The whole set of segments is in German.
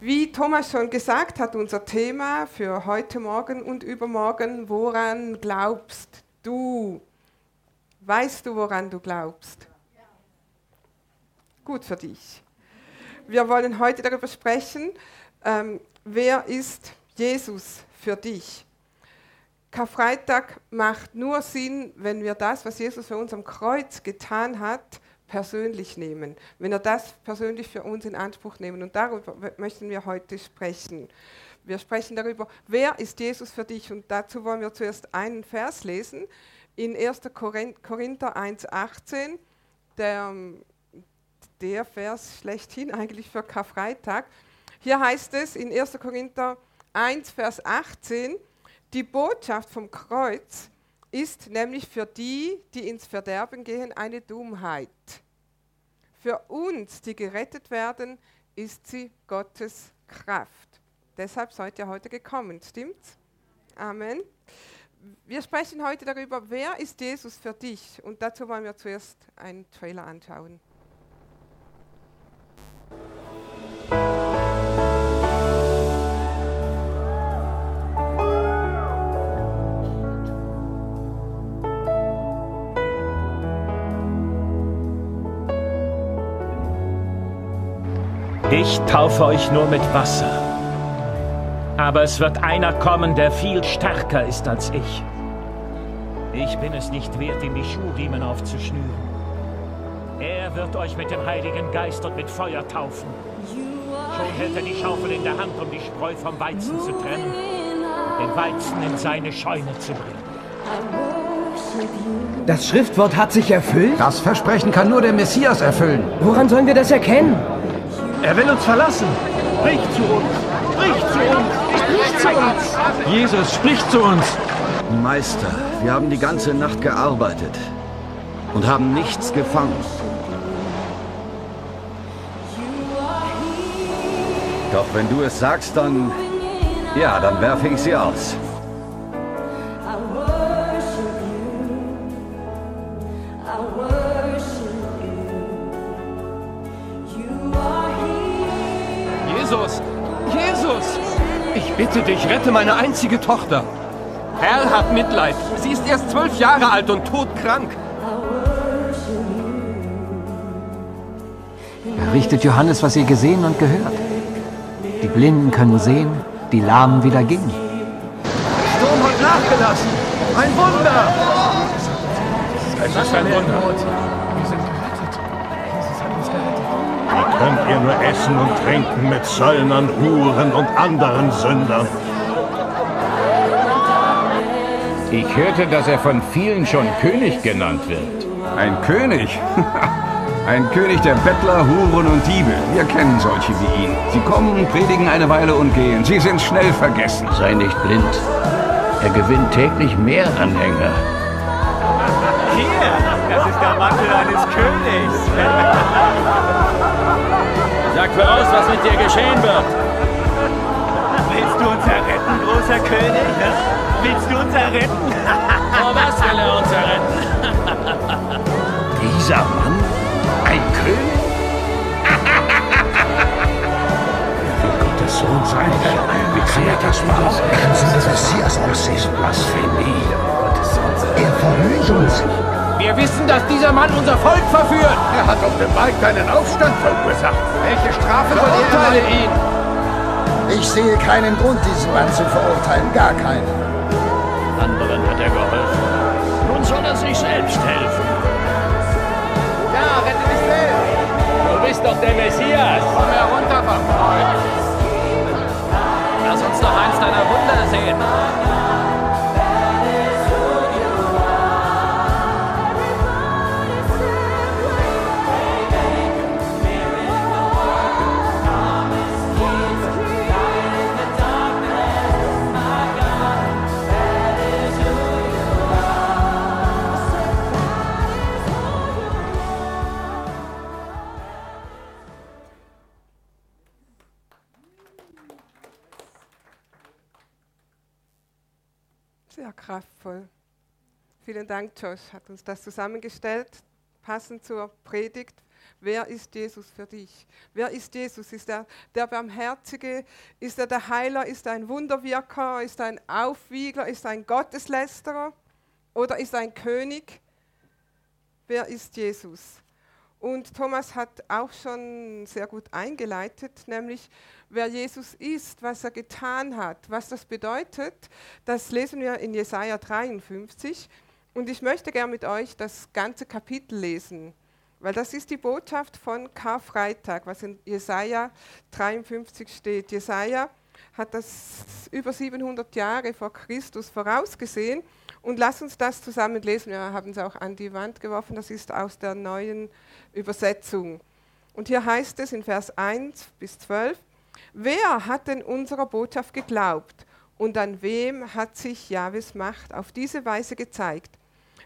Wie Thomas schon gesagt hat, unser Thema für heute Morgen und übermorgen, woran glaubst du? Weißt du, woran du glaubst? Gut für dich. Wir wollen heute darüber sprechen, ähm, wer ist Jesus für dich? Karfreitag macht nur Sinn, wenn wir das, was Jesus für uns am Kreuz getan hat, persönlich nehmen, wenn wir das persönlich für uns in Anspruch nehmen. Und darüber möchten wir heute sprechen. Wir sprechen darüber, wer ist Jesus für dich? Und dazu wollen wir zuerst einen Vers lesen in 1. Korinther 1,18, der, der Vers schlechthin eigentlich für Karfreitag. Hier heißt es in 1. Korinther 1, Vers 18, die Botschaft vom Kreuz ist nämlich für die, die ins Verderben gehen, eine Dummheit. Für uns, die gerettet werden, ist sie Gottes Kraft. Deshalb seid ihr heute gekommen, stimmt's? Amen. Wir sprechen heute darüber, wer ist Jesus für dich? Und dazu wollen wir zuerst einen Trailer anschauen. Ich taufe euch nur mit Wasser. Aber es wird einer kommen, der viel stärker ist als ich. Ich bin es nicht wert, ihm die Schuhriemen aufzuschnüren. Er wird euch mit dem Heiligen Geist und mit Feuer taufen. Schon hält er die Schaufel in der Hand, um die Spreu vom Weizen zu trennen, den Weizen in seine Scheune zu bringen. Das Schriftwort hat sich erfüllt? Das Versprechen kann nur der Messias erfüllen. Woran sollen wir das erkennen? Er will uns verlassen. Sprich zu uns. Sprich zu uns. Sprich zu uns. Jesus, sprich zu uns. Meister, wir haben die ganze Nacht gearbeitet und haben nichts gefangen. Doch wenn du es sagst, dann... Ja, dann werfe ich sie aus. Bitte dich, rette meine einzige Tochter. Herr hat Mitleid. Sie ist erst zwölf Jahre alt und todkrank. Berichtet Johannes, was ihr gesehen und gehört. Die Blinden können sehen, die Lahmen wieder gehen. Der Sturm hat nachgelassen. Ein Wunder! Es ist ein Wunder. Könnt ihr nur essen und trinken mit Zöllnern, Huren und anderen Sündern. Ich hörte, dass er von vielen schon König genannt wird. Ein König? Ein König der Bettler, Huren und Diebe. Wir kennen solche wie ihn. Sie kommen, predigen eine Weile und gehen. Sie sind schnell vergessen. Sei nicht blind. Er gewinnt täglich mehr Anhänger. Hier, das ist der Mantel eines Königs. Sag voraus, was mit dir geschehen wird. Willst du uns erretten, großer König? Willst du uns erretten? Vor was will er uns erretten? Dieser Mann? Ein König? Gottes Sohn sein. Wie kann er das machen? Er kann so ein Messias aussehen. Blasphemie. Er verhöhnt uns. Wir wissen, dass dieser Mann unser Volk verführt. Er hat auf dem Markt einen Aufstand verursacht. Welche Strafe er Verurteile ihn. Ich sehe keinen Grund, diesen Mann zu verurteilen. Gar keinen. Anderen hat er geholfen. Nun soll er sich selbst helfen. Ja, rette dich selbst. Du bist doch der Messias. Komm herunter Kreuz. Lass uns doch eins deiner Wunder sehen. Kraftvoll. Vielen Dank, Josh, hat uns das zusammengestellt, passend zur Predigt. Wer ist Jesus für dich? Wer ist Jesus? Ist er der Barmherzige? Ist er der Heiler? Ist er ein Wunderwirker? Ist er ein Aufwiegler? Ist er ein Gotteslästerer? Oder ist er ein König? Wer ist Jesus? Und Thomas hat auch schon sehr gut eingeleitet, nämlich wer Jesus ist, was er getan hat, was das bedeutet. Das lesen wir in Jesaja 53. Und ich möchte gerne mit euch das ganze Kapitel lesen, weil das ist die Botschaft von Karfreitag, was in Jesaja 53 steht. Jesaja hat das über 700 Jahre vor Christus vorausgesehen und lass uns das zusammen lesen. Wir haben es auch an die Wand geworfen. Das ist aus der neuen Übersetzung. Und hier heißt es in Vers 1 bis 12, wer hat denn unserer Botschaft geglaubt und an wem hat sich Jahwes Macht auf diese Weise gezeigt?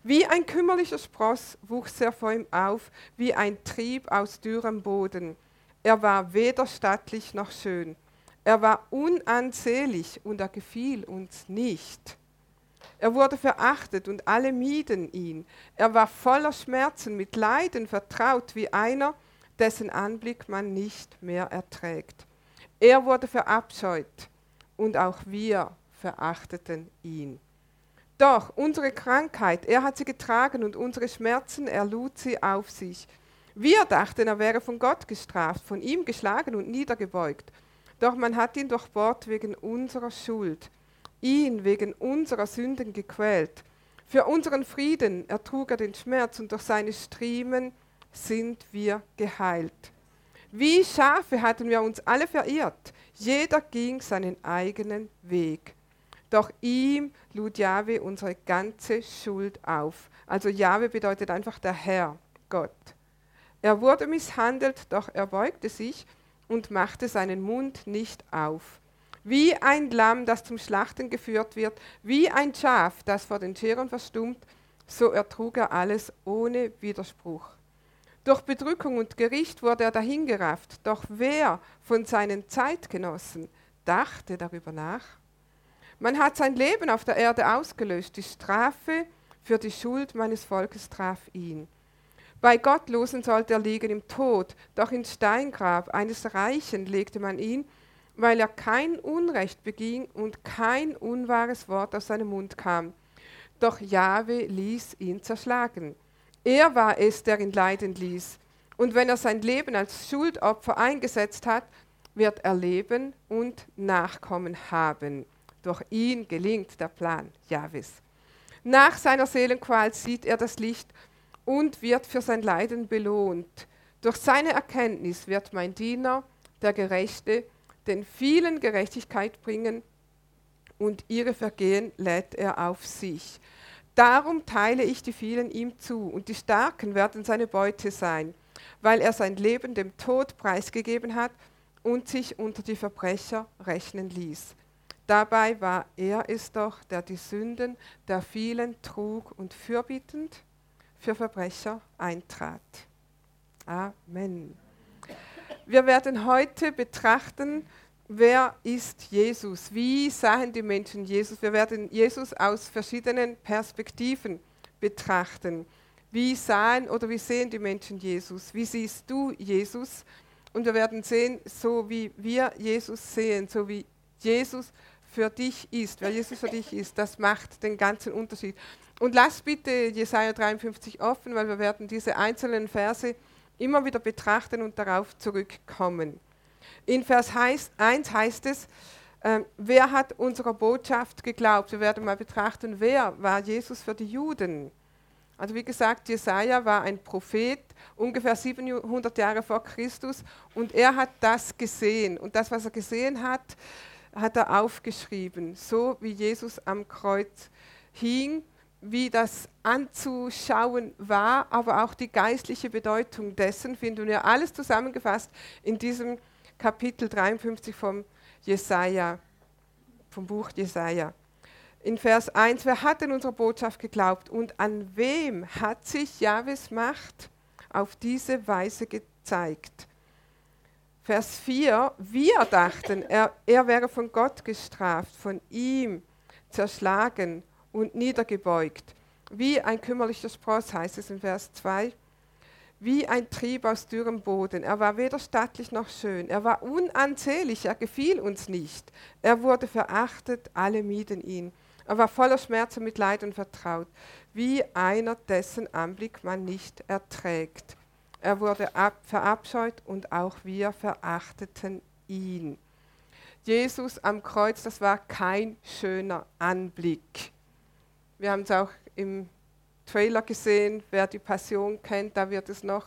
Wie ein kümmerlicher Spross wuchs er vor ihm auf, wie ein Trieb aus dürrem Boden. Er war weder stattlich noch schön. Er war unansehlich und er gefiel uns nicht. Er wurde verachtet und alle mieden ihn. Er war voller Schmerzen, mit Leiden vertraut wie einer, dessen Anblick man nicht mehr erträgt. Er wurde verabscheut und auch wir verachteten ihn. Doch unsere Krankheit, er hat sie getragen und unsere Schmerzen, er lud sie auf sich. Wir dachten, er wäre von Gott gestraft, von ihm geschlagen und niedergebeugt. Doch man hat ihn durchbohrt wegen unserer Schuld ihn wegen unserer Sünden gequält. Für unseren Frieden ertrug er den Schmerz und durch seine Striemen sind wir geheilt. Wie Schafe hatten wir uns alle verirrt, jeder ging seinen eigenen Weg. Doch ihm lud Jahwe unsere ganze Schuld auf. Also Jahwe bedeutet einfach der Herr, Gott. Er wurde misshandelt, doch er beugte sich und machte seinen Mund nicht auf. Wie ein Lamm, das zum Schlachten geführt wird, wie ein Schaf, das vor den Scheren verstummt, so ertrug er alles ohne Widerspruch. Durch Bedrückung und Gericht wurde er dahingerafft, doch wer von seinen Zeitgenossen dachte darüber nach? Man hat sein Leben auf der Erde ausgelöscht, die Strafe für die Schuld meines Volkes traf ihn. Bei Gottlosen sollte er liegen im Tod, doch ins Steingrab eines Reichen legte man ihn, weil er kein Unrecht beging und kein unwahres Wort aus seinem Mund kam. Doch Jahwe ließ ihn zerschlagen. Er war es, der ihn leiden ließ. Und wenn er sein Leben als Schuldopfer eingesetzt hat, wird er leben und Nachkommen haben. Durch ihn gelingt der Plan Jahwes. Nach seiner Seelenqual sieht er das Licht und wird für sein Leiden belohnt. Durch seine Erkenntnis wird mein Diener, der Gerechte, den vielen Gerechtigkeit bringen und ihre Vergehen lädt er auf sich. Darum teile ich die vielen ihm zu und die Starken werden seine Beute sein, weil er sein Leben dem Tod preisgegeben hat und sich unter die Verbrecher rechnen ließ. Dabei war er es doch, der die Sünden der vielen trug und fürbittend für Verbrecher eintrat. Amen. Wir werden heute betrachten, wer ist Jesus? Wie sahen die Menschen Jesus? Wir werden Jesus aus verschiedenen Perspektiven betrachten. Wie sahen oder wie sehen die Menschen Jesus? Wie siehst du Jesus? Und wir werden sehen, so wie wir Jesus sehen, so wie Jesus für dich ist, wer Jesus für dich ist, das macht den ganzen Unterschied. Und lass bitte Jesaja 53 offen, weil wir werden diese einzelnen Verse immer wieder betrachten und darauf zurückkommen. In Vers 1 heißt es, äh, wer hat unserer Botschaft geglaubt? Wir werden mal betrachten, wer war Jesus für die Juden? Also wie gesagt, Jesaja war ein Prophet, ungefähr 700 Jahre vor Christus, und er hat das gesehen. Und das, was er gesehen hat, hat er aufgeschrieben, so wie Jesus am Kreuz hing wie das anzuschauen war, aber auch die geistliche Bedeutung dessen finden wir alles zusammengefasst in diesem Kapitel 53 vom Jesaja, vom Buch Jesaja. In Vers 1, wer hat denn unserer Botschaft geglaubt und an wem hat sich Jahwes Macht auf diese Weise gezeigt? Vers 4, wir dachten, er, er wäre von Gott gestraft, von ihm zerschlagen und niedergebeugt. Wie ein kümmerlicher Spross heißt es in Vers 2. wie ein Trieb aus dürrem Boden. Er war weder stattlich noch schön. Er war unanzählig, er gefiel uns nicht. Er wurde verachtet, alle mieden ihn. Er war voller Schmerz und Mitleid und vertraut, wie einer, dessen Anblick man nicht erträgt. Er wurde ab, verabscheut und auch wir verachteten ihn. Jesus am Kreuz, das war kein schöner Anblick. Wir haben es auch im Trailer gesehen, wer die Passion kennt, da wird es noch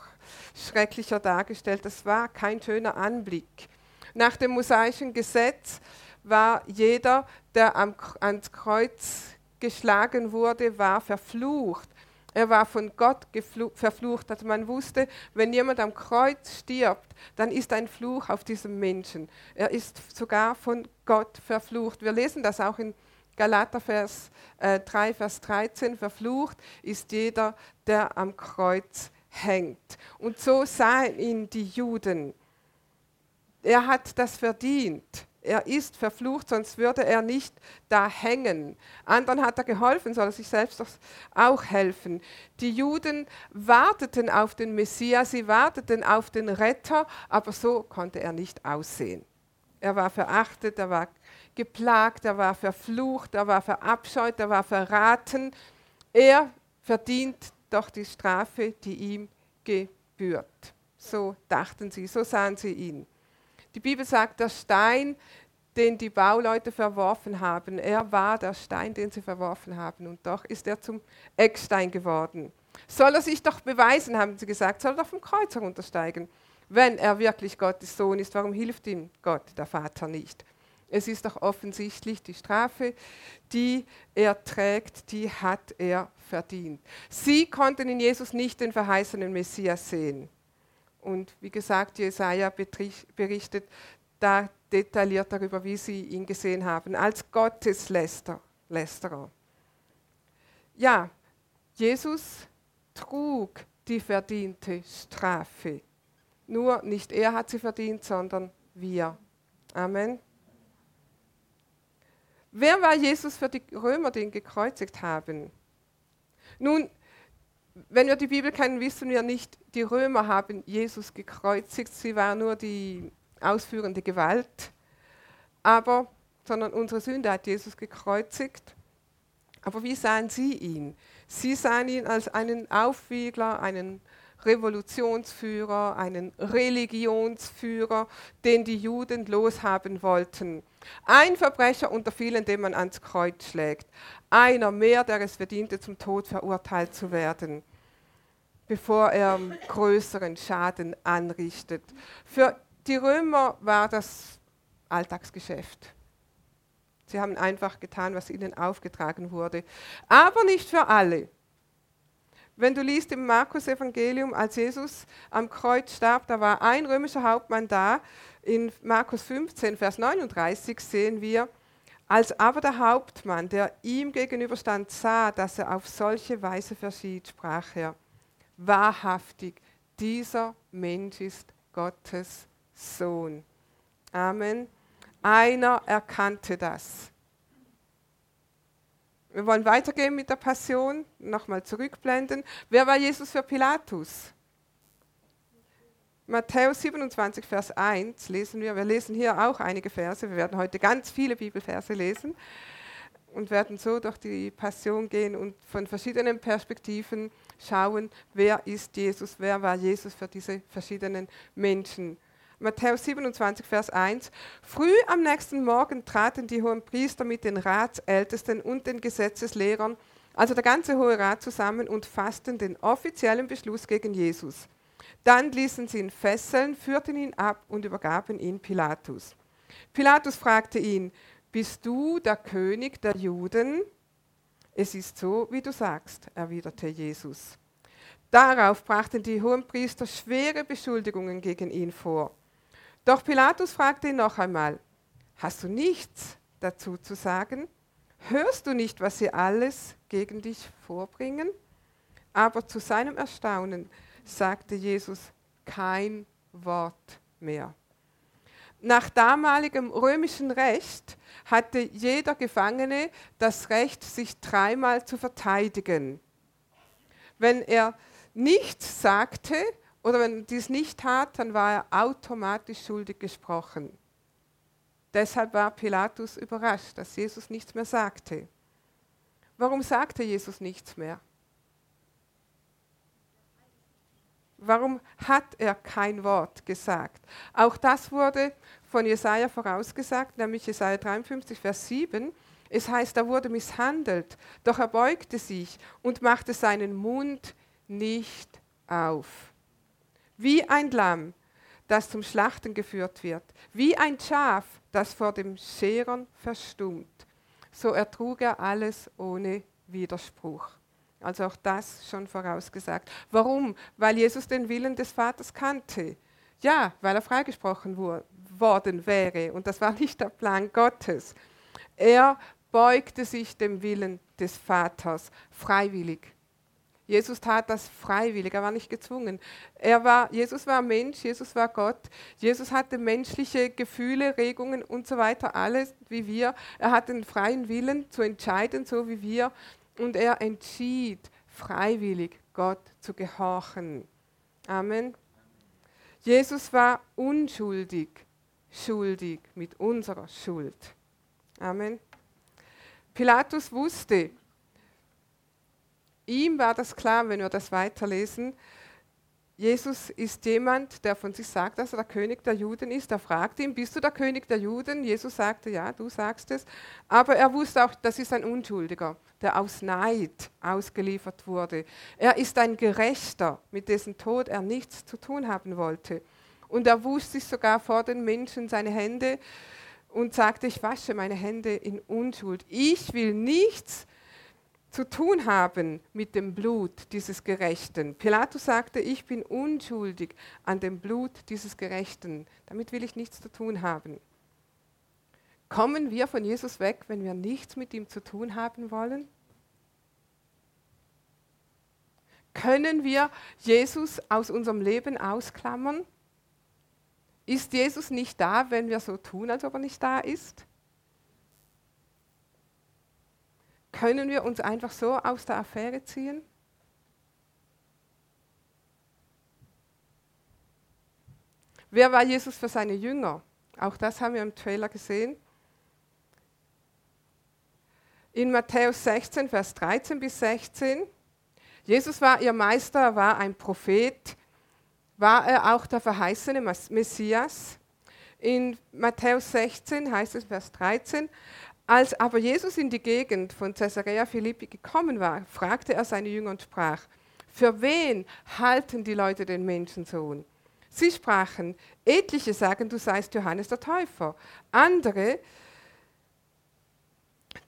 schrecklicher dargestellt. Das war kein schöner Anblick. Nach dem mosaischen Gesetz war jeder, der am, ans Kreuz geschlagen wurde, war verflucht. Er war von Gott verflucht. Also man wusste, wenn jemand am Kreuz stirbt, dann ist ein Fluch auf diesem Menschen. Er ist sogar von Gott verflucht. Wir lesen das auch in Galater Vers, äh, 3, Vers 13. Verflucht ist jeder, der am Kreuz hängt. Und so sahen ihn die Juden. Er hat das verdient. Er ist verflucht, sonst würde er nicht da hängen. Anderen hat er geholfen, soll er sich selbst auch helfen. Die Juden warteten auf den Messias, sie warteten auf den Retter, aber so konnte er nicht aussehen. Er war verachtet, er war geplagt, er war verflucht, er war verabscheut, er war verraten. Er verdient doch die Strafe, die ihm gebührt. So dachten sie, so sahen sie ihn. Die Bibel sagt, der Stein, den die Bauleute verworfen haben, er war der Stein, den sie verworfen haben. Und doch ist er zum Eckstein geworden. Soll er sich doch beweisen, haben sie gesagt, soll er doch vom Kreuz heruntersteigen. Wenn er wirklich Gottes Sohn ist, warum hilft ihm Gott, der Vater, nicht? Es ist doch offensichtlich, die Strafe, die er trägt, die hat er verdient. Sie konnten in Jesus nicht den verheißenen Messias sehen. Und wie gesagt, Jesaja berichtet da detailliert darüber, wie sie ihn gesehen haben, als Gotteslästerer. Ja, Jesus trug die verdiente Strafe. Nur nicht er hat sie verdient, sondern wir. Amen. Wer war Jesus für die Römer, die ihn gekreuzigt haben? Nun, wenn wir die Bibel kennen, wissen wir nicht, die Römer haben Jesus gekreuzigt, sie war nur die ausführende Gewalt, aber, sondern unsere Sünde hat Jesus gekreuzigt. Aber wie sahen sie ihn? Sie sahen ihn als einen Aufwiegler, einen Revolutionsführer, einen Religionsführer, den die Juden loshaben wollten. Ein Verbrecher unter vielen, den man ans Kreuz schlägt. Einer mehr, der es verdiente, zum Tod verurteilt zu werden, bevor er größeren Schaden anrichtet. Für die Römer war das Alltagsgeschäft. Sie haben einfach getan, was ihnen aufgetragen wurde. Aber nicht für alle. Wenn du liest im Markus-Evangelium, als Jesus am Kreuz starb, da war ein römischer Hauptmann da. In Markus 15, Vers 39 sehen wir, als aber der Hauptmann, der ihm gegenüberstand, sah, dass er auf solche Weise verschied, sprach er, wahrhaftig, dieser Mensch ist Gottes Sohn. Amen. Einer erkannte das. Wir wollen weitergehen mit der Passion, nochmal zurückblenden. Wer war Jesus für Pilatus? Matthäus 27, Vers 1 lesen wir. Wir lesen hier auch einige Verse. Wir werden heute ganz viele Bibelverse lesen und werden so durch die Passion gehen und von verschiedenen Perspektiven schauen, wer ist Jesus, wer war Jesus für diese verschiedenen Menschen. Matthäus 27, Vers 1. Früh am nächsten Morgen traten die hohen Priester mit den Ratsältesten und den Gesetzeslehrern, also der ganze Hohe Rat, zusammen und fassten den offiziellen Beschluss gegen Jesus. Dann ließen sie ihn fesseln, führten ihn ab und übergaben ihn Pilatus. Pilatus fragte ihn, bist du der König der Juden? Es ist so, wie du sagst, erwiderte Jesus. Darauf brachten die Hohenpriester schwere Beschuldigungen gegen ihn vor. Doch Pilatus fragte ihn noch einmal, hast du nichts dazu zu sagen? Hörst du nicht, was sie alles gegen dich vorbringen? Aber zu seinem Erstaunen sagte Jesus kein Wort mehr. Nach damaligem römischen Recht hatte jeder Gefangene das Recht, sich dreimal zu verteidigen. Wenn er nichts sagte oder wenn er dies nicht tat, dann war er automatisch schuldig gesprochen. Deshalb war Pilatus überrascht, dass Jesus nichts mehr sagte. Warum sagte Jesus nichts mehr? Warum hat er kein Wort gesagt? Auch das wurde von Jesaja vorausgesagt, nämlich Jesaja 53, Vers 7. Es heißt, er wurde misshandelt, doch er beugte sich und machte seinen Mund nicht auf. Wie ein Lamm, das zum Schlachten geführt wird, wie ein Schaf, das vor dem Scheren verstummt, so ertrug er alles ohne Widerspruch. Also auch das schon vorausgesagt. Warum? Weil Jesus den Willen des Vaters kannte. Ja, weil er freigesprochen worden wäre. Und das war nicht der Plan Gottes. Er beugte sich dem Willen des Vaters freiwillig. Jesus tat das freiwillig, er war nicht gezwungen. Er war, Jesus war Mensch, Jesus war Gott. Jesus hatte menschliche Gefühle, Regungen und so weiter, alles wie wir. Er hatte den freien Willen zu entscheiden, so wie wir. Und er entschied freiwillig, Gott zu gehorchen. Amen. Jesus war unschuldig, schuldig mit unserer Schuld. Amen. Pilatus wusste, ihm war das klar, wenn wir das weiterlesen. Jesus ist jemand, der von sich sagt, dass er der König der Juden ist. Er fragte ihn, bist du der König der Juden? Jesus sagte, ja, du sagst es. Aber er wusste auch, das ist ein Unschuldiger, der aus Neid ausgeliefert wurde. Er ist ein Gerechter, mit dessen Tod er nichts zu tun haben wollte. Und er wusch sich sogar vor den Menschen seine Hände und sagte, ich wasche meine Hände in Unschuld. Ich will nichts zu tun haben mit dem Blut dieses Gerechten. Pilatus sagte, ich bin unschuldig an dem Blut dieses Gerechten. Damit will ich nichts zu tun haben. Kommen wir von Jesus weg, wenn wir nichts mit ihm zu tun haben wollen? Können wir Jesus aus unserem Leben ausklammern? Ist Jesus nicht da, wenn wir so tun, als ob er nicht da ist? Können wir uns einfach so aus der Affäre ziehen? Wer war Jesus für seine Jünger? Auch das haben wir im Trailer gesehen. In Matthäus 16, Vers 13 bis 16. Jesus war ihr Meister, war ein Prophet, war er auch der verheißene Messias. In Matthäus 16 heißt es Vers 13, als aber Jesus in die Gegend von Caesarea Philippi gekommen war, fragte er seine Jünger und sprach, für wen halten die Leute den Menschensohn? Sie sprachen, etliche sagen, du seist Johannes der Täufer, andere,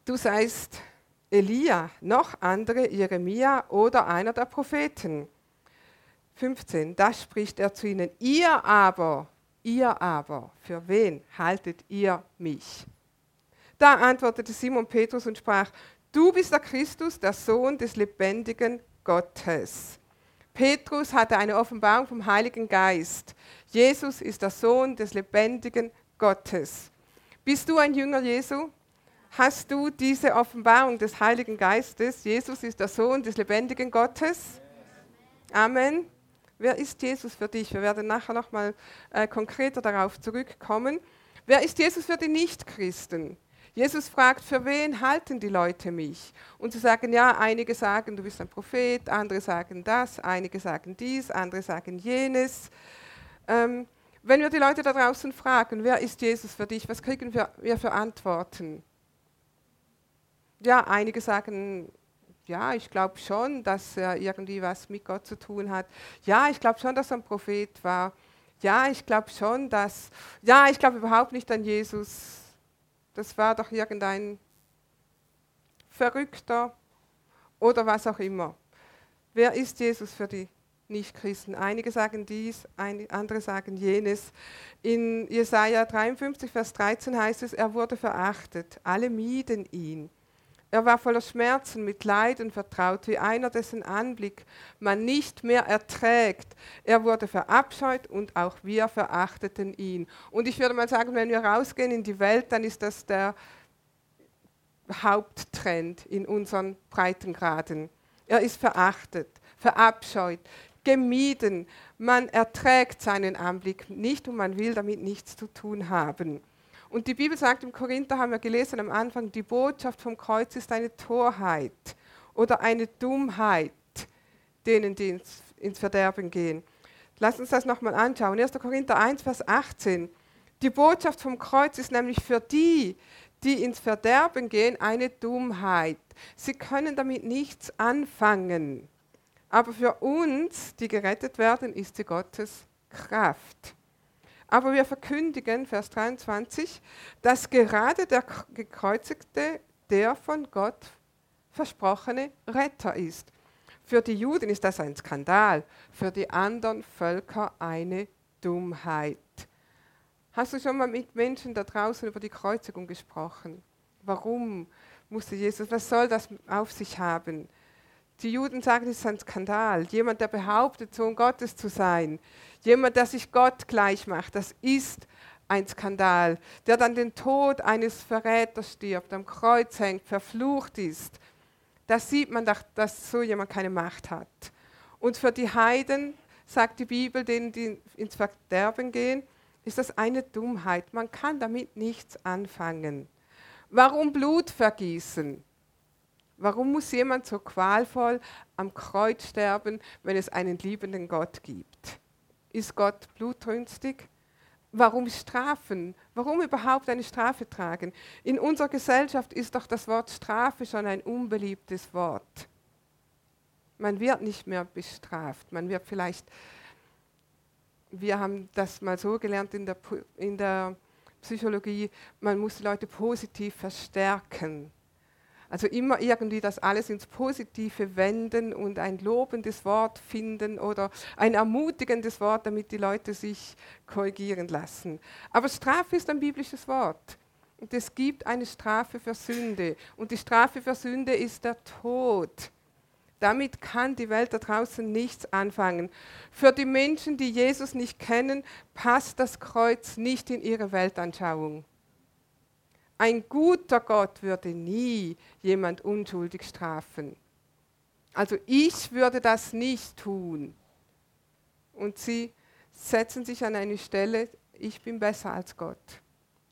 du seist Elia, noch andere Jeremia oder einer der Propheten. 15, das spricht er zu ihnen, ihr aber, ihr aber, für wen haltet ihr mich? Da antwortete Simon Petrus und sprach, du bist der Christus, der Sohn des lebendigen Gottes. Petrus hatte eine Offenbarung vom Heiligen Geist. Jesus ist der Sohn des lebendigen Gottes. Bist du ein Jünger Jesu? Hast du diese Offenbarung des Heiligen Geistes? Jesus ist der Sohn des lebendigen Gottes. Amen. Wer ist Jesus für dich? Wir werden nachher nochmal äh, konkreter darauf zurückkommen. Wer ist Jesus für die Nichtchristen? Jesus fragt, für wen halten die Leute mich? Und sie sagen, ja, einige sagen, du bist ein Prophet, andere sagen das, einige sagen dies, andere sagen jenes. Ähm, wenn wir die Leute da draußen fragen, wer ist Jesus für dich, was kriegen wir, wir für Antworten? Ja, einige sagen, ja, ich glaube schon, dass er irgendwie was mit Gott zu tun hat. Ja, ich glaube schon, dass er ein Prophet war. Ja, ich glaube schon, dass. Ja, ich glaube überhaupt nicht an Jesus. Das war doch irgendein Verrückter oder was auch immer. Wer ist Jesus für die Nichtchristen? Einige sagen dies, andere sagen jenes. In Jesaja 53, Vers 13 heißt es, er wurde verachtet, alle mieden ihn. Er war voller Schmerzen, mit Leiden vertraut, wie einer, dessen Anblick man nicht mehr erträgt. Er wurde verabscheut und auch wir verachteten ihn. Und ich würde mal sagen, wenn wir rausgehen in die Welt, dann ist das der Haupttrend in unseren Breitengraden. Er ist verachtet, verabscheut. gemieden. Man erträgt seinen Anblick nicht und man will damit nichts zu tun haben. Und die Bibel sagt im Korinther, haben wir gelesen am Anfang, die Botschaft vom Kreuz ist eine Torheit oder eine Dummheit denen, die ins, ins Verderben gehen. Lass uns das nochmal anschauen. 1. Korinther 1, Vers 18. Die Botschaft vom Kreuz ist nämlich für die, die ins Verderben gehen, eine Dummheit. Sie können damit nichts anfangen. Aber für uns, die gerettet werden, ist sie Gottes Kraft. Aber wir verkündigen, Vers 23, dass gerade der Gekreuzigte der von Gott versprochene Retter ist. Für die Juden ist das ein Skandal, für die anderen Völker eine Dummheit. Hast du schon mal mit Menschen da draußen über die Kreuzigung gesprochen? Warum musste Jesus, was soll das auf sich haben? Die Juden sagen, es ist ein Skandal. Jemand, der behauptet, Sohn Gottes zu sein, jemand, der sich Gott gleich macht, das ist ein Skandal. Der dann den Tod eines Verräters stirbt, am Kreuz hängt, verflucht ist, da sieht man, dass so jemand keine Macht hat. Und für die Heiden, sagt die Bibel, denen die ins Verderben gehen, ist das eine Dummheit. Man kann damit nichts anfangen. Warum Blut vergießen? Warum muss jemand so qualvoll am Kreuz sterben, wenn es einen liebenden Gott gibt? Ist Gott blutrünstig? Warum Strafen? Warum überhaupt eine Strafe tragen? In unserer Gesellschaft ist doch das Wort Strafe schon ein unbeliebtes Wort. Man wird nicht mehr bestraft. Man wird vielleicht, wir haben das mal so gelernt in der, in der Psychologie, man muss die Leute positiv verstärken. Also immer irgendwie das alles ins Positive wenden und ein lobendes Wort finden oder ein ermutigendes Wort, damit die Leute sich korrigieren lassen. Aber Strafe ist ein biblisches Wort. Und es gibt eine Strafe für Sünde. Und die Strafe für Sünde ist der Tod. Damit kann die Welt da draußen nichts anfangen. Für die Menschen, die Jesus nicht kennen, passt das Kreuz nicht in ihre Weltanschauung. Ein guter Gott würde nie jemand unschuldig strafen. Also ich würde das nicht tun. Und sie setzen sich an eine Stelle, ich bin besser als Gott.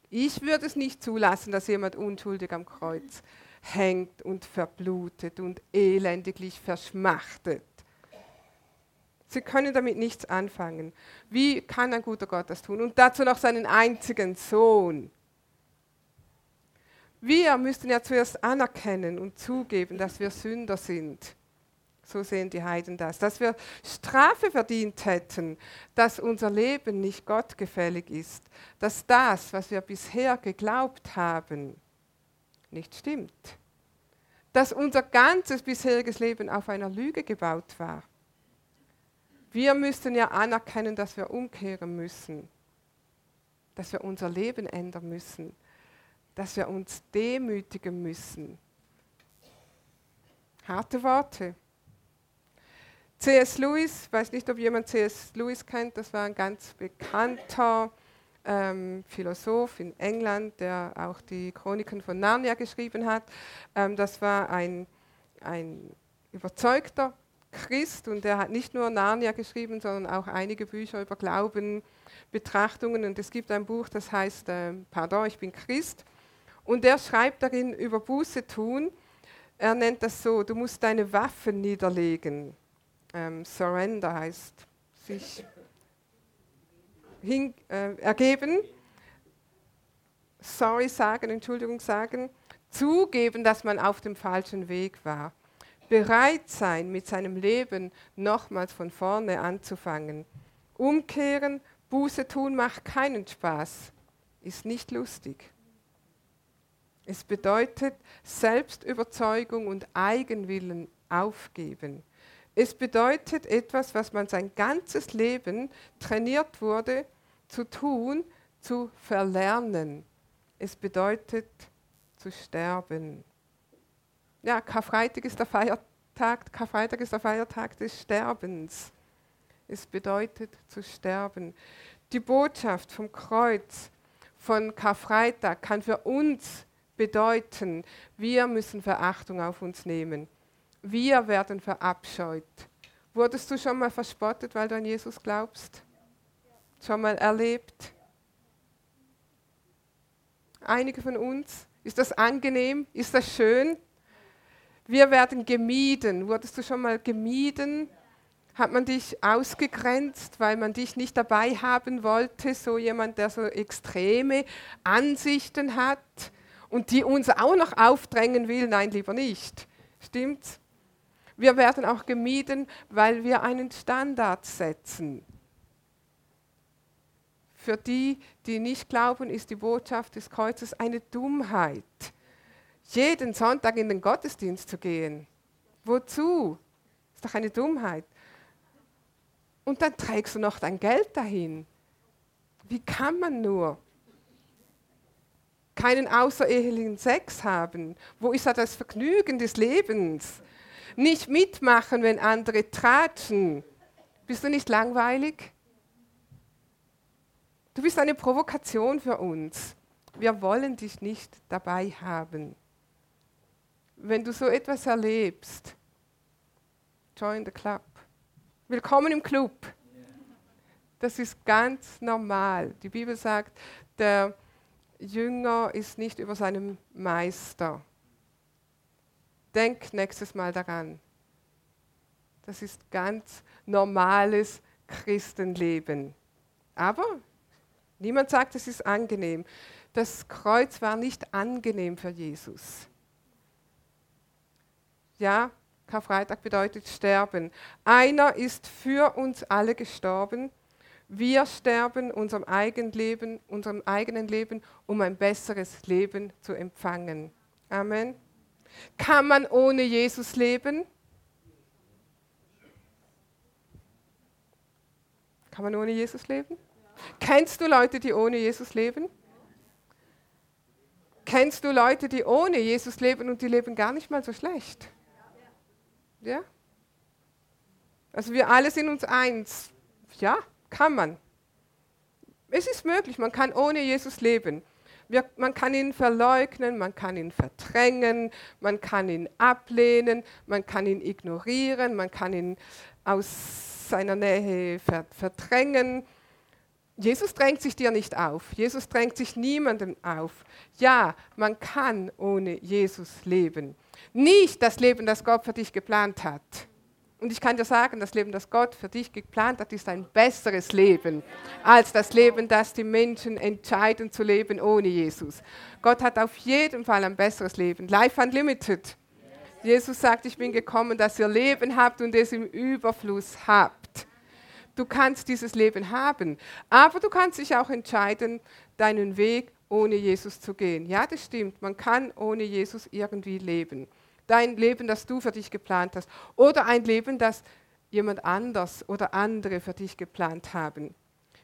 Ich würde es nicht zulassen, dass jemand unschuldig am Kreuz hängt und verblutet und elendiglich verschmachtet. Sie können damit nichts anfangen. Wie kann ein guter Gott das tun? Und dazu noch seinen einzigen Sohn. Wir müssten ja zuerst anerkennen und zugeben, dass wir Sünder sind. So sehen die Heiden das. Dass wir Strafe verdient hätten, dass unser Leben nicht gottgefällig ist. Dass das, was wir bisher geglaubt haben, nicht stimmt. Dass unser ganzes bisheriges Leben auf einer Lüge gebaut war. Wir müssten ja anerkennen, dass wir umkehren müssen. Dass wir unser Leben ändern müssen dass wir uns demütigen müssen. Harte Worte. C.S. Lewis, weiß nicht, ob jemand C.S. Lewis kennt, das war ein ganz bekannter ähm, Philosoph in England, der auch die Chroniken von Narnia geschrieben hat. Ähm, das war ein, ein überzeugter Christ und er hat nicht nur Narnia geschrieben, sondern auch einige Bücher über Glauben, Betrachtungen. Und es gibt ein Buch, das heißt äh, Pardon, ich bin Christ. Und er schreibt darin über Buße tun. Er nennt das so, du musst deine Waffen niederlegen. Ähm, surrender heißt sich hin, äh, ergeben. Sorry sagen, Entschuldigung sagen. Zugeben, dass man auf dem falschen Weg war. Bereit sein, mit seinem Leben nochmals von vorne anzufangen. Umkehren, Buße tun macht keinen Spaß, ist nicht lustig. Es bedeutet Selbstüberzeugung und Eigenwillen aufgeben. Es bedeutet etwas, was man sein ganzes Leben trainiert wurde zu tun, zu verlernen. Es bedeutet zu sterben. Ja, Karfreitag ist der Feiertag, Karfreitag ist der Feiertag des Sterbens. Es bedeutet zu sterben. Die Botschaft vom Kreuz von Karfreitag kann für uns bedeuten, wir müssen Verachtung auf uns nehmen. Wir werden verabscheut. Wurdest du schon mal verspottet, weil du an Jesus glaubst? Schon mal erlebt? Einige von uns? Ist das angenehm? Ist das schön? Wir werden gemieden. Wurdest du schon mal gemieden? Hat man dich ausgegrenzt, weil man dich nicht dabei haben wollte? So jemand, der so extreme Ansichten hat und die uns auch noch aufdrängen will? Nein, lieber nicht. Stimmt's? Wir werden auch gemieden, weil wir einen Standard setzen. Für die, die nicht glauben, ist die Botschaft des Kreuzes eine Dummheit. Jeden Sonntag in den Gottesdienst zu gehen. Wozu? Ist doch eine Dummheit. Und dann trägst du noch dein Geld dahin. Wie kann man nur? Keinen außerehelichen Sex haben. Wo ist da das Vergnügen des Lebens? Nicht mitmachen, wenn andere tratschen. Bist du nicht langweilig? Du bist eine Provokation für uns. Wir wollen dich nicht dabei haben. Wenn du so etwas erlebst, join the club. Willkommen im Club. Das ist ganz normal. Die Bibel sagt, der Jünger ist nicht über seinem Meister. Denk nächstes Mal daran. Das ist ganz normales Christenleben. Aber niemand sagt, es ist angenehm. Das Kreuz war nicht angenehm für Jesus. Ja, Karfreitag bedeutet sterben. Einer ist für uns alle gestorben. Wir sterben unserem eigenen Leben, unserem eigenen Leben, um ein besseres Leben zu empfangen. Amen. Kann man ohne Jesus leben? Kann man ohne Jesus leben? Kennst du Leute, die ohne Jesus leben? Kennst du Leute, die ohne Jesus leben und die leben gar nicht mal so schlecht? Ja? Also wir alle sind uns eins. Ja, kann man. Es ist möglich, man kann ohne Jesus leben. Wir, man kann ihn verleugnen, man kann ihn verdrängen, man kann ihn ablehnen, man kann ihn ignorieren, man kann ihn aus seiner Nähe verdrängen. Jesus drängt sich dir nicht auf. Jesus drängt sich niemandem auf. Ja, man kann ohne Jesus leben. Nicht das Leben, das Gott für dich geplant hat. Und ich kann dir sagen, das Leben, das Gott für dich geplant hat, ist ein besseres Leben als das Leben, das die Menschen entscheiden zu leben ohne Jesus. Gott hat auf jeden Fall ein besseres Leben. Life Unlimited. Jesus sagt, ich bin gekommen, dass ihr Leben habt und es im Überfluss habt. Du kannst dieses Leben haben, aber du kannst dich auch entscheiden, deinen Weg ohne Jesus zu gehen. Ja, das stimmt. Man kann ohne Jesus irgendwie leben dein Leben, das du für dich geplant hast, oder ein Leben, das jemand anders oder andere für dich geplant haben.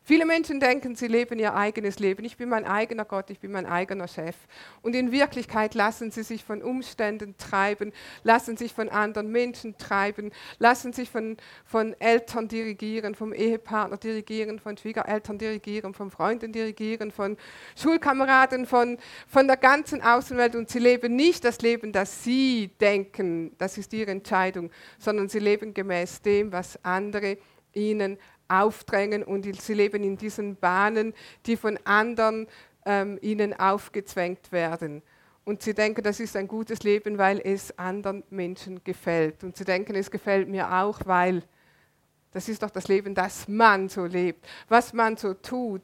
Viele Menschen denken, sie leben ihr eigenes Leben. Ich bin mein eigener Gott, ich bin mein eigener Chef. Und in Wirklichkeit lassen sie sich von Umständen treiben, lassen sich von anderen Menschen treiben, lassen sich von, von Eltern dirigieren, vom Ehepartner dirigieren, von Schwiegereltern dirigieren, von Freunden dirigieren, von Schulkameraden, von, von der ganzen Außenwelt. Und sie leben nicht das Leben, das sie denken, das ist ihre Entscheidung, sondern sie leben gemäß dem, was andere ihnen aufdrängen und sie leben in diesen Bahnen, die von anderen ähm, ihnen aufgezwängt werden. Und sie denken, das ist ein gutes Leben, weil es anderen Menschen gefällt. Und sie denken, es gefällt mir auch, weil das ist doch das Leben, das man so lebt, was man so tut.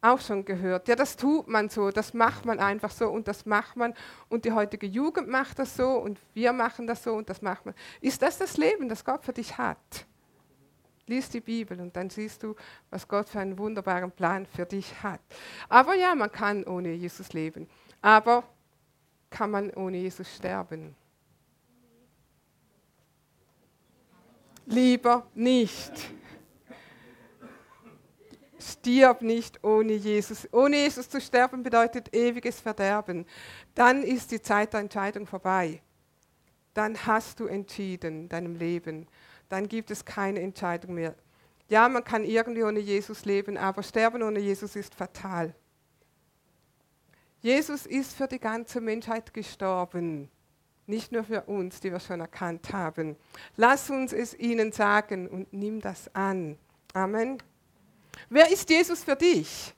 Auch schon gehört. Ja, das tut man so, das macht man einfach so und das macht man. Und die heutige Jugend macht das so und wir machen das so und das macht man. Ist das das Leben, das Gott für dich hat? Lies die Bibel und dann siehst du, was Gott für einen wunderbaren Plan für dich hat. Aber ja, man kann ohne Jesus leben. Aber kann man ohne Jesus sterben? Lieber nicht. Stirb nicht ohne Jesus. Ohne Jesus zu sterben bedeutet ewiges Verderben. Dann ist die Zeit der Entscheidung vorbei. Dann hast du entschieden deinem Leben dann gibt es keine Entscheidung mehr. Ja, man kann irgendwie ohne Jesus leben, aber sterben ohne Jesus ist fatal. Jesus ist für die ganze Menschheit gestorben. nicht nur für uns, die wir schon erkannt haben. Lass uns es ihnen sagen und nimm das an. Amen. Wer ist Jesus für dich?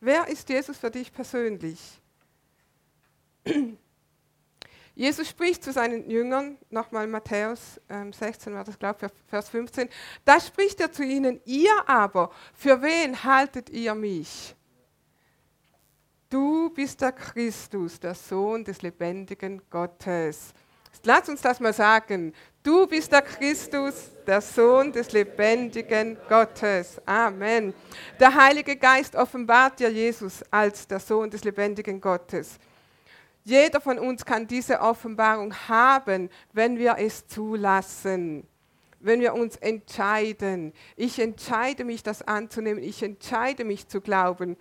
Wer ist Jesus für dich persönlich? Jesus spricht zu seinen Jüngern, nochmal Matthäus ähm, 16 war das, glaube ich, Vers 15, da spricht er zu ihnen, ihr aber, für wen haltet ihr mich? Du bist der Christus, der Sohn des lebendigen Gottes. Lass uns das mal sagen. Du bist der Christus, der Sohn des lebendigen Gottes. Amen. Der Heilige Geist offenbart ja Jesus als der Sohn des lebendigen Gottes. Jeder von uns kann diese Offenbarung haben, wenn wir es zulassen, wenn wir uns entscheiden. Ich entscheide mich, das anzunehmen. Ich entscheide mich zu glauben.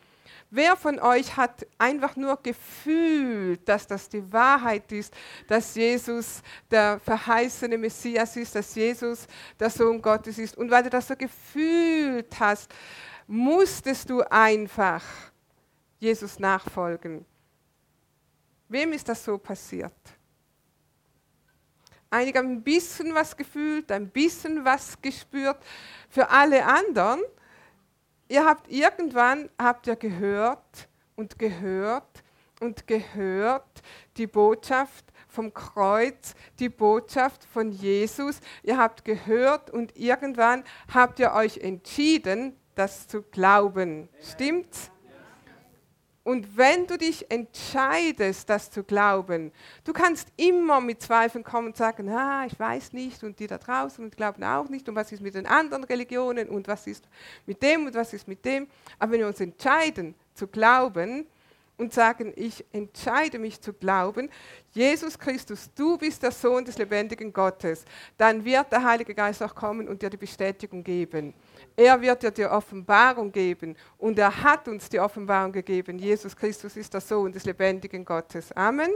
Wer von euch hat einfach nur gefühlt, dass das die Wahrheit ist, dass Jesus der verheißene Messias ist, dass Jesus der Sohn Gottes ist? Und weil du das so gefühlt hast, musstest du einfach Jesus nachfolgen. Wem ist das so passiert? Einige haben ein bisschen was gefühlt, ein bisschen was gespürt. Für alle anderen, ihr habt irgendwann, habt ihr gehört und gehört und gehört die Botschaft vom Kreuz, die Botschaft von Jesus. Ihr habt gehört und irgendwann habt ihr euch entschieden, das zu glauben. Stimmt's? Und wenn du dich entscheidest, das zu glauben, du kannst immer mit Zweifeln kommen und sagen, ah, ich weiß nicht und die da draußen und glauben auch nicht und was ist mit den anderen Religionen und was ist mit dem und was ist mit dem. Aber wenn wir uns entscheiden zu glauben und sagen, ich entscheide mich zu glauben, Jesus Christus, du bist der Sohn des lebendigen Gottes, dann wird der Heilige Geist auch kommen und dir die Bestätigung geben. Er wird dir die Offenbarung geben und er hat uns die Offenbarung gegeben. Jesus Christus ist der Sohn des lebendigen Gottes. Amen.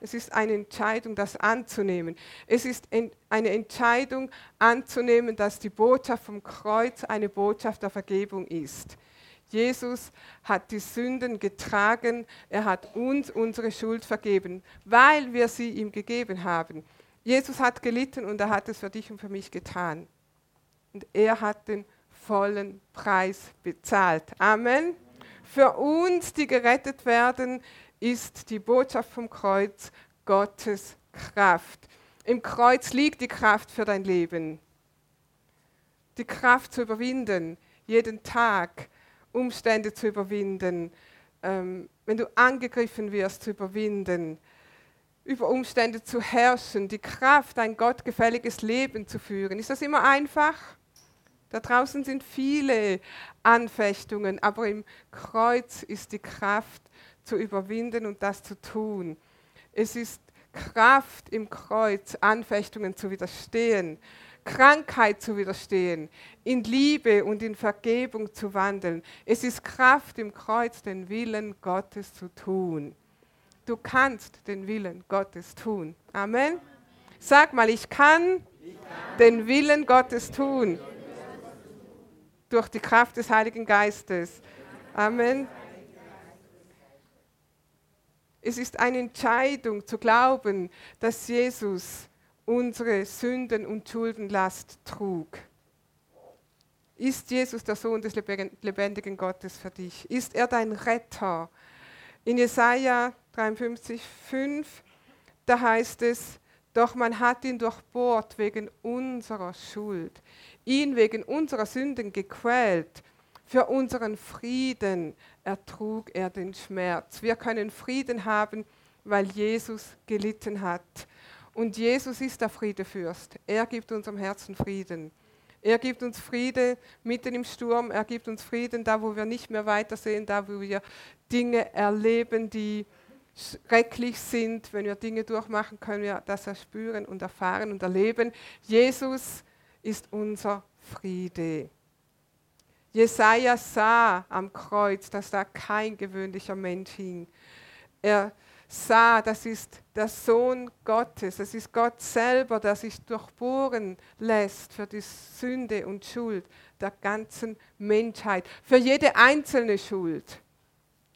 Es ist eine Entscheidung, das anzunehmen. Es ist eine Entscheidung anzunehmen, dass die Botschaft vom Kreuz eine Botschaft der Vergebung ist. Jesus hat die Sünden getragen, er hat uns unsere Schuld vergeben, weil wir sie ihm gegeben haben. Jesus hat gelitten und er hat es für dich und für mich getan. Und er hat den vollen Preis bezahlt. Amen. Für uns, die gerettet werden, ist die Botschaft vom Kreuz Gottes Kraft. Im Kreuz liegt die Kraft für dein Leben. Die Kraft zu überwinden, jeden Tag Umstände zu überwinden, ähm, wenn du angegriffen wirst, zu überwinden, über Umstände zu herrschen, die Kraft, ein gottgefälliges Leben zu führen. Ist das immer einfach? Da draußen sind viele Anfechtungen, aber im Kreuz ist die Kraft zu überwinden und das zu tun. Es ist Kraft im Kreuz, Anfechtungen zu widerstehen, Krankheit zu widerstehen, in Liebe und in Vergebung zu wandeln. Es ist Kraft im Kreuz, den Willen Gottes zu tun. Du kannst den Willen Gottes tun. Amen. Sag mal, ich kann, den Willen Gottes tun. Durch die Kraft des Heiligen Geistes. Amen. Es ist eine Entscheidung zu glauben, dass Jesus unsere Sünden und Schuldenlast trug. Ist Jesus der Sohn des lebendigen Gottes für dich? Ist er dein Retter? In Jesaja 53, 5, da heißt es, doch man hat ihn durchbohrt wegen unserer Schuld, ihn wegen unserer Sünden gequält. Für unseren Frieden ertrug er den Schmerz. Wir können Frieden haben, weil Jesus gelitten hat. Und Jesus ist der Friedefürst. Er gibt unserem Herzen Frieden. Er gibt uns Friede mitten im Sturm. Er gibt uns Frieden da, wo wir nicht mehr weitersehen, da, wo wir Dinge erleben, die schrecklich sind, wenn wir Dinge durchmachen, können wir das erspüren und erfahren und erleben. Jesus ist unser Friede. Jesaja sah am Kreuz, dass da kein gewöhnlicher Mensch hing. Er sah, das ist der Sohn Gottes, das ist Gott selber, der sich durchbohren lässt für die Sünde und Schuld der ganzen Menschheit, für jede einzelne Schuld.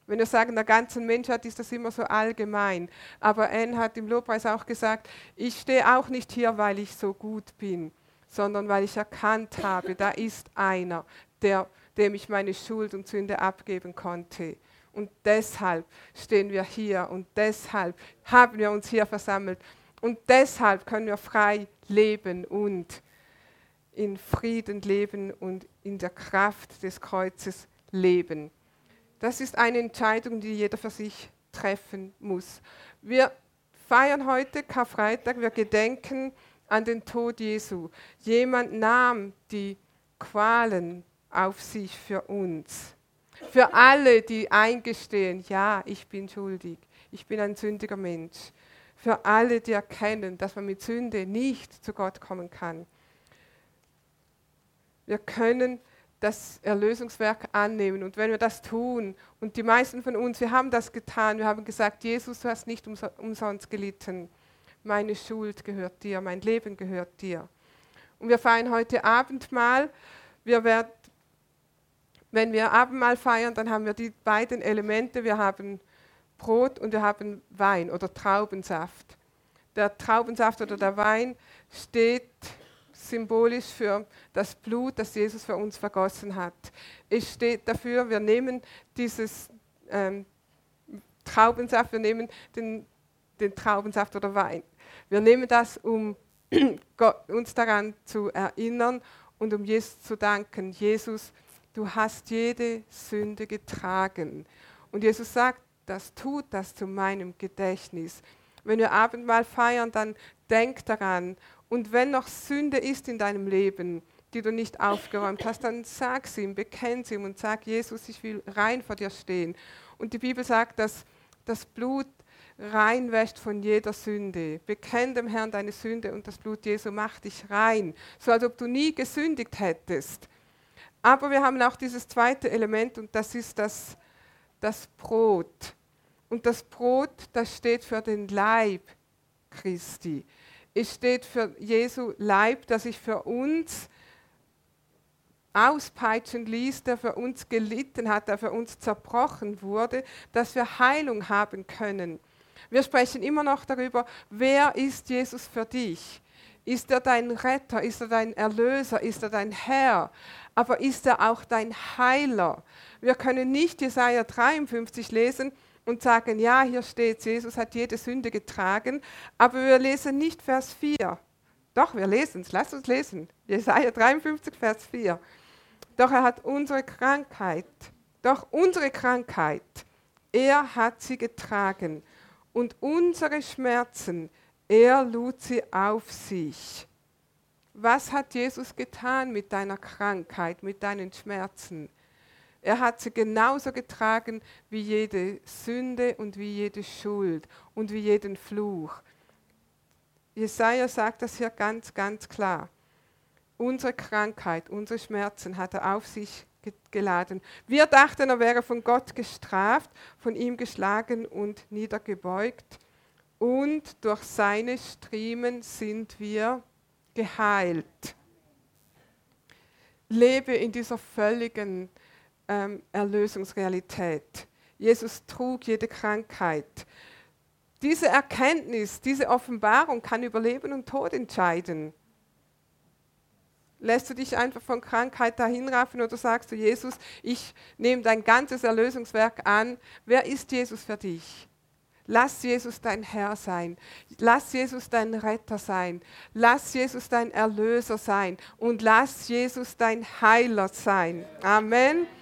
Wenn wir sagen, der ganzen Menschheit ist das immer so allgemein. Aber Anne hat im Lobpreis auch gesagt, ich stehe auch nicht hier, weil ich so gut bin, sondern weil ich erkannt habe, da ist einer, der, dem ich meine Schuld und Sünde abgeben konnte. Und deshalb stehen wir hier und deshalb haben wir uns hier versammelt. Und deshalb können wir frei leben und in Frieden leben und in der Kraft des Kreuzes leben. Das ist eine Entscheidung, die jeder für sich treffen muss. Wir feiern heute Karfreitag, wir gedenken an den Tod Jesu. Jemand nahm die Qualen auf sich für uns. Für alle, die eingestehen, ja, ich bin schuldig, ich bin ein sündiger Mensch. Für alle, die erkennen, dass man mit Sünde nicht zu Gott kommen kann. Wir können das Erlösungswerk annehmen. Und wenn wir das tun, und die meisten von uns, wir haben das getan, wir haben gesagt, Jesus, du hast nicht umsonst gelitten. Meine Schuld gehört dir, mein Leben gehört dir. Und wir feiern heute Abendmahl. Wir werden, wenn wir Abendmahl feiern, dann haben wir die beiden Elemente. Wir haben Brot und wir haben Wein oder Traubensaft. Der Traubensaft oder der Wein steht symbolisch für das Blut, das Jesus für uns vergossen hat. Es steht dafür, wir nehmen dieses ähm, Traubensaft, wir nehmen den, den Traubensaft oder Wein. Wir nehmen das, um uns daran zu erinnern und um Jesus zu danken. Jesus, du hast jede Sünde getragen. Und Jesus sagt, das tut das zu meinem Gedächtnis. Wenn wir Abendmahl feiern, dann denk daran und wenn noch Sünde ist in deinem Leben, die du nicht aufgeräumt hast, dann sag sie ihm, bekenn sie ihm und sag, Jesus, ich will rein vor dir stehen. Und die Bibel sagt, dass das Blut reinwäscht von jeder Sünde. Bekenn dem Herrn deine Sünde und das Blut Jesu macht dich rein, so als ob du nie gesündigt hättest. Aber wir haben auch dieses zweite Element und das ist das, das Brot. Und das Brot, das steht für den Leib Christi. Es steht für Jesu Leib, das sich für uns auspeitschen ließ, der für uns gelitten hat, der für uns zerbrochen wurde, dass wir Heilung haben können. Wir sprechen immer noch darüber, wer ist Jesus für dich? Ist er dein Retter? Ist er dein Erlöser? Ist er dein Herr? Aber ist er auch dein Heiler? Wir können nicht Jesaja 53 lesen, und sagen, ja, hier steht, Jesus hat jede Sünde getragen, aber wir lesen nicht Vers 4. Doch, wir lesen es, lasst uns lesen. Jesaja 53, Vers 4. Doch er hat unsere Krankheit, doch unsere Krankheit, er hat sie getragen und unsere Schmerzen, er lud sie auf sich. Was hat Jesus getan mit deiner Krankheit, mit deinen Schmerzen? Er hat sie genauso getragen wie jede Sünde und wie jede Schuld und wie jeden Fluch. Jesaja sagt das hier ganz, ganz klar. Unsere Krankheit, unsere Schmerzen hat er auf sich geladen. Wir dachten, er wäre von Gott gestraft, von ihm geschlagen und niedergebeugt. Und durch seine Striemen sind wir geheilt. Lebe in dieser völligen ähm, Erlösungsrealität. Jesus trug jede Krankheit. Diese Erkenntnis, diese Offenbarung kann über Leben und Tod entscheiden. Lässt du dich einfach von Krankheit dahinraffen oder sagst du, Jesus, ich nehme dein ganzes Erlösungswerk an. Wer ist Jesus für dich? Lass Jesus dein Herr sein. Lass Jesus dein Retter sein. Lass Jesus dein Erlöser sein. Und lass Jesus dein Heiler sein. Amen.